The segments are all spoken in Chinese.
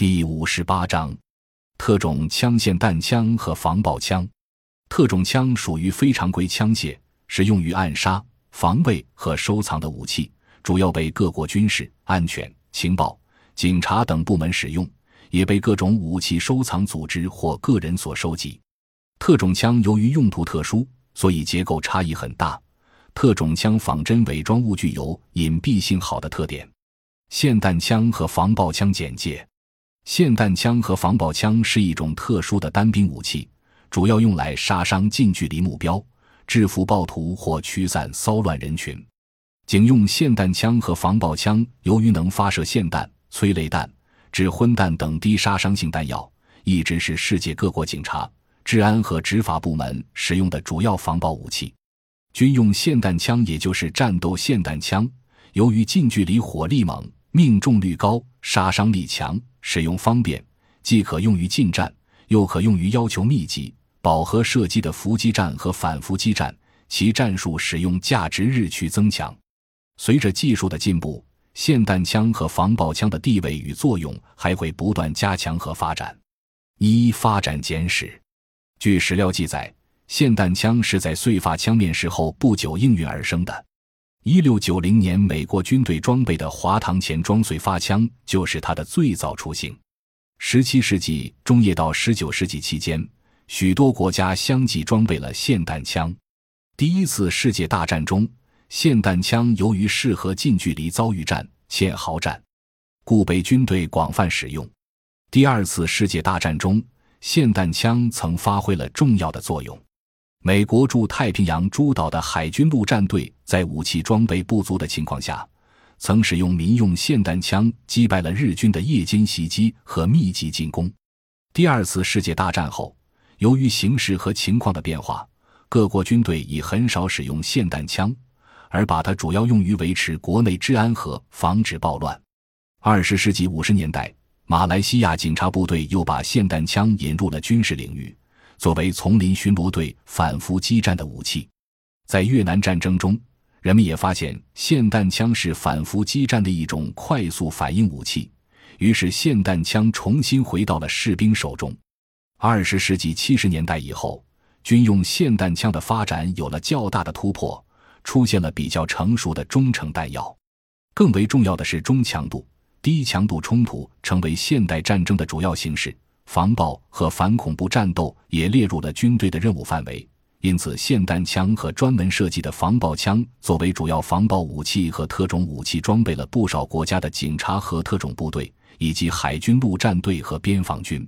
第五十八章：特种枪霰弹枪和防爆枪。特种枪属于非常规枪械，是用于暗杀、防卫和收藏的武器，主要被各国军事、安全、情报、警察等部门使用，也被各种武器收藏组织或个人所收集。特种枪由于用途特殊，所以结构差异很大。特种枪仿真伪装物具有隐蔽性好的特点。霰弹枪和防爆枪简介：霰弹枪和防爆枪是一种特殊的单兵武器，主要用来杀伤近距离目标、制服暴徒或驱散骚乱人群。警用霰弹枪和防爆枪由于能发射霰弹、催泪弹、指昏弹等低杀伤性弹药，一直是世界各国警察、治安和执法部门使用的主要防爆武器。军用霰弹枪也就是战斗霰弹枪，由于近距离火力猛。命中率高，杀伤力强，使用方便，既可用于近战，又可用于要求密集、饱和射击的伏击战和反伏击战。其战术使用价值日趋增强。随着技术的进步，霰弹枪和防爆枪的地位与作用还会不断加强和发展。一、发展简史。据史料记载，霰弹枪是在燧发枪面世后不久应运而生的。一六九零年，美国军队装备的滑膛前装燧发枪就是它的最早雏形。十七世纪中叶到十九世纪期间，许多国家相继装备了霰弹枪。第一次世界大战中，霰弹枪由于适合近距离遭遇战、堑壕战，故被军队广泛使用。第二次世界大战中，霰弹枪曾发挥了重要的作用。美国驻太平洋诸岛的海军陆战队在武器装备不足的情况下，曾使用民用霰弹枪击败了日军的夜间袭击和密集进攻。第二次世界大战后，由于形势和情况的变化，各国军队已很少使用霰弹枪，而把它主要用于维持国内治安和防止暴乱。二十世纪五十年代，马来西亚警察部队又把霰弹枪引入了军事领域。作为丛林巡逻队反复激战的武器，在越南战争中，人们也发现霰弹枪是反复激战的一种快速反应武器，于是霰弹枪重新回到了士兵手中。二十世纪七十年代以后，军用霰弹枪的发展有了较大的突破，出现了比较成熟的中程弹药。更为重要的是，中强度、低强度冲突成为现代战争的主要形式。防爆和反恐怖战斗也列入了军队的任务范围，因此，霰弹枪和专门设计的防爆枪作为主要防爆武器和特种武器，装备了不少国家的警察和特种部队，以及海军陆战队和边防军。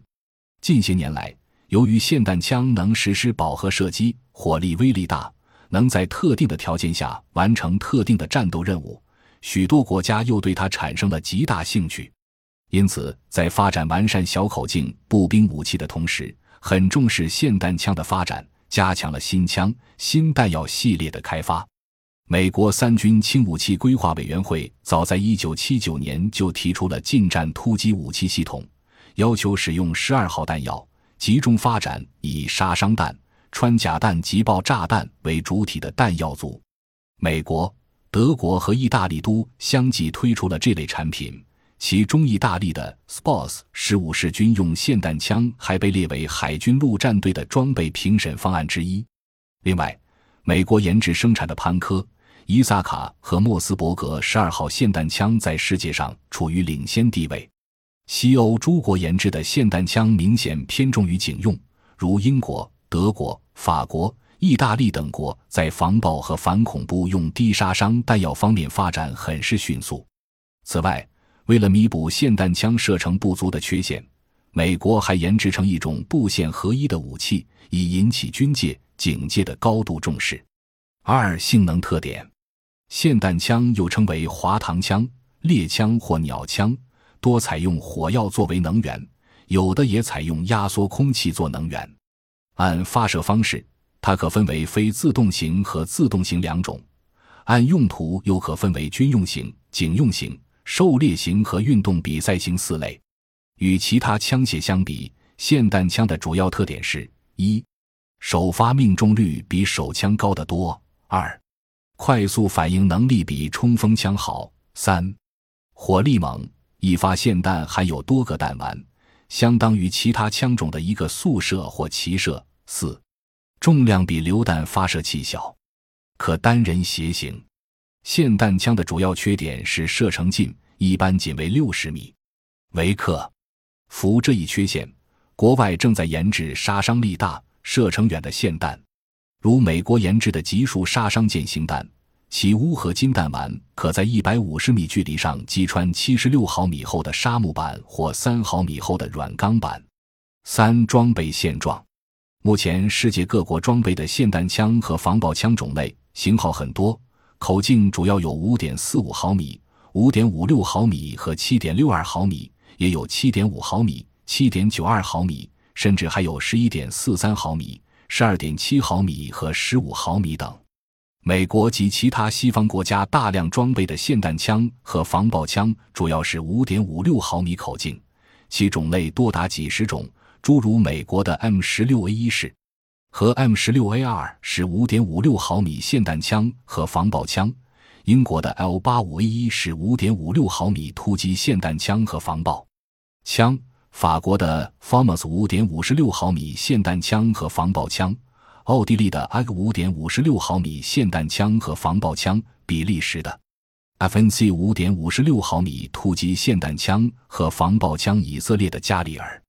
近些年来，由于霰弹枪能实施饱和射击，火力威力大，能在特定的条件下完成特定的战斗任务，许多国家又对它产生了极大兴趣。因此，在发展完善小口径步兵武器的同时，很重视霰弹枪的发展，加强了新枪、新弹药系列的开发。美国三军轻武器规划委员会早在1979年就提出了近战突击武器系统，要求使用十二号弹药，集中发展以杀伤弹、穿甲弹及爆炸弹为主体的弹药组。美国、德国和意大利都相继推出了这类产品。其中，意大利的 Sports 十五式军用霰弹枪还被列为海军陆战队的装备评审方案之一。另外，美国研制生产的潘科、伊萨卡和莫斯伯格十二号霰弹枪在世界上处于领先地位。西欧诸国研制的霰弹枪明显偏重于警用，如英国、德国、法国、意大利等国在防爆和反恐怖用低杀伤弹药方面发展很是迅速。此外，为了弥补霰弹枪射程不足的缺陷，美国还研制成一种步线合一的武器，以引起军界、警界的高度重视。二、性能特点：霰弹枪又称为滑膛枪、猎枪或鸟枪，多采用火药作为能源，有的也采用压缩空气做能源。按发射方式，它可分为非自动型和自动型两种；按用途，又可分为军用型、警用型。狩猎型和运动比赛型四类，与其他枪械相比，霰弹枪的主要特点是：一、首发命中率比手枪高得多；二、快速反应能力比冲锋枪好；三、火力猛，一发霰弹含有多个弹丸，相当于其他枪种的一个速射或齐射。四，重量比榴弹发射器小，可单人携行。霰弹枪的主要缺点是射程近，一般仅为六十米。维克服这一缺陷，国外正在研制杀伤力大、射程远的霰弹，如美国研制的集束杀伤舰型弹，其钨合金弹丸可在一百五十米距离上击穿七十六毫米厚的沙木板或三毫米厚的软钢板。三、装备现状。目前世界各国装备的霰弹枪和防爆枪种类型号很多。口径主要有五点四五毫米、五点五六毫米和七点六二毫米，也有七点五毫米、七点九二毫米，甚至还有十一点四三毫米、十二点七毫米和十五毫米等。美国及其他西方国家大量装备的霰弹枪和防爆枪主要是五点五六毫米口径，其种类多达几十种，诸如美国的 M 十六 A 一式。和 M 十六 A 二是五点五六毫米霰弹枪和防爆枪，英国的 L 八五 A 一是五点五六毫米突击霰弹枪和防爆枪，法国的 FAMAS 五点五十六毫米霰弹枪和防爆枪，奥地利的 AG 五点五十六毫米霰弹枪和防爆枪，比利时的 FNC 五点五十六毫米突击霰弹枪和防爆枪，以色列的加里尔。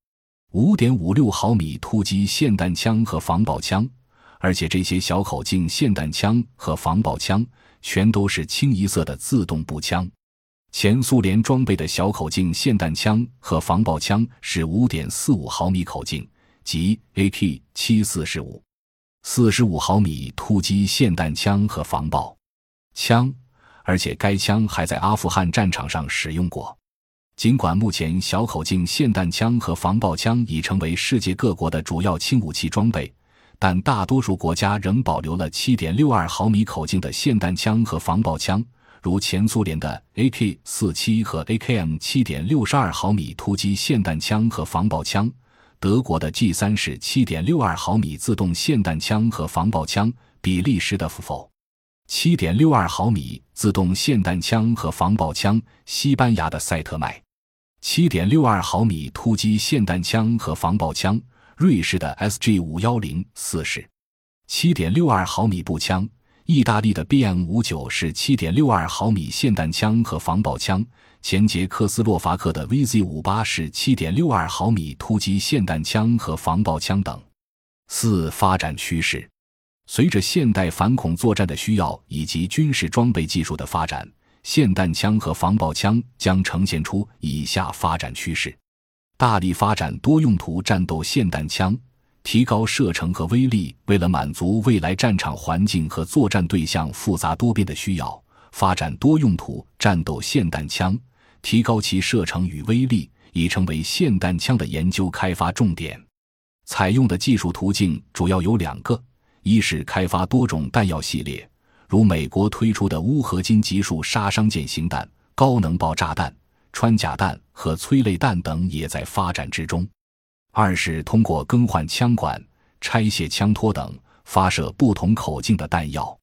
五点五六毫米突击霰弹枪和防爆枪，而且这些小口径霰弹枪和防爆枪全都是清一色的自动步枪。前苏联装备的小口径霰弹枪和防爆枪是五点四五毫米口径，即 AK 七四十五，四十五毫米突击霰弹枪和防爆枪，而且该枪还在阿富汗战场上使用过。尽管目前小口径霰弹枪和防爆枪已成为世界各国的主要轻武器装备，但大多数国家仍保留了7.62毫米口径的霰弹枪和防爆枪，如前苏联的 AK-47 和 AKM 7.62毫米突击霰弹枪和防爆枪，德国的 G3 式7.62毫米自动霰弹枪和防爆枪，比利时的 FFO。七点六二毫米自动霰弹枪和防爆枪，西班牙的赛特迈；七点六二毫米突击霰弹枪和防爆枪，瑞士的 SG 五幺零四式；七点六二毫米步枪，意大利的 BM 五九是七点六二毫米霰弹枪和防爆枪，前捷克斯洛伐克的 VZ 五八是七点六二毫米突击霰弹枪和防爆枪等。四、发展趋势。随着现代反恐作战的需要以及军事装备技术的发展，霰弹枪和防爆枪将呈现出以下发展趋势：大力发展多用途战斗霰弹枪，提高射程和威力。为了满足未来战场环境和作战对象复杂多变的需要，发展多用途战斗霰弹枪，提高其射程与威力，已成为霰弹枪的研究开发重点。采用的技术途径主要有两个。一是开发多种弹药系列，如美国推出的钨合金集束杀伤舰型弹、高能爆炸弹、穿甲弹和催泪弹等也在发展之中；二是通过更换枪管、拆卸枪托等发射不同口径的弹药。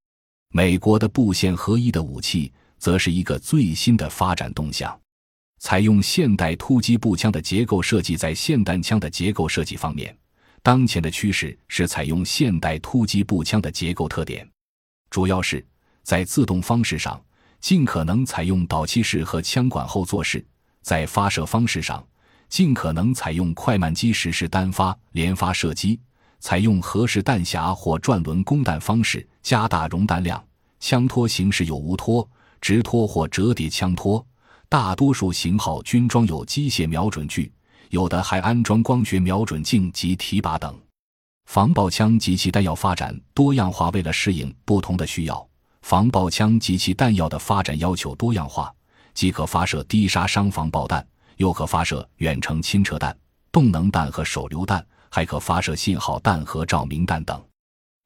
美国的步线合一的武器则是一个最新的发展动向。采用现代突击步枪的结构设计，在霰弹枪的结构设计方面。当前的趋势是采用现代突击步枪的结构特点，主要是在自动方式上尽可能采用导气式和枪管后座式；在发射方式上尽可能采用快慢机实施单发、连发射击；采用合式弹匣或转轮供弹方式，加大容弹量。枪托形式有无托、直托或折叠枪托，大多数型号均装有机械瞄准具。有的还安装光学瞄准镜及提把等。防爆枪及其弹药发展多样化，为了适应不同的需要，防爆枪及其弹药的发展要求多样化，既可发射低杀伤防爆弹，又可发射远程亲撤弹、动能弹和手榴弹，还可发射信号弹和照明弹等。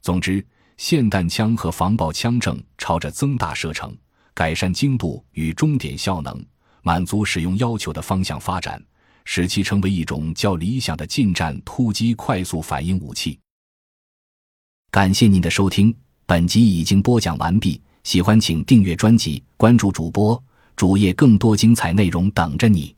总之，霰弹枪和防爆枪正朝着增大射程、改善精度与终点效能、满足使用要求的方向发展。使其成为一种较理想的近战突击快速反应武器。感谢您的收听，本集已经播讲完毕。喜欢请订阅专辑，关注主播主页更多精彩内容等着你。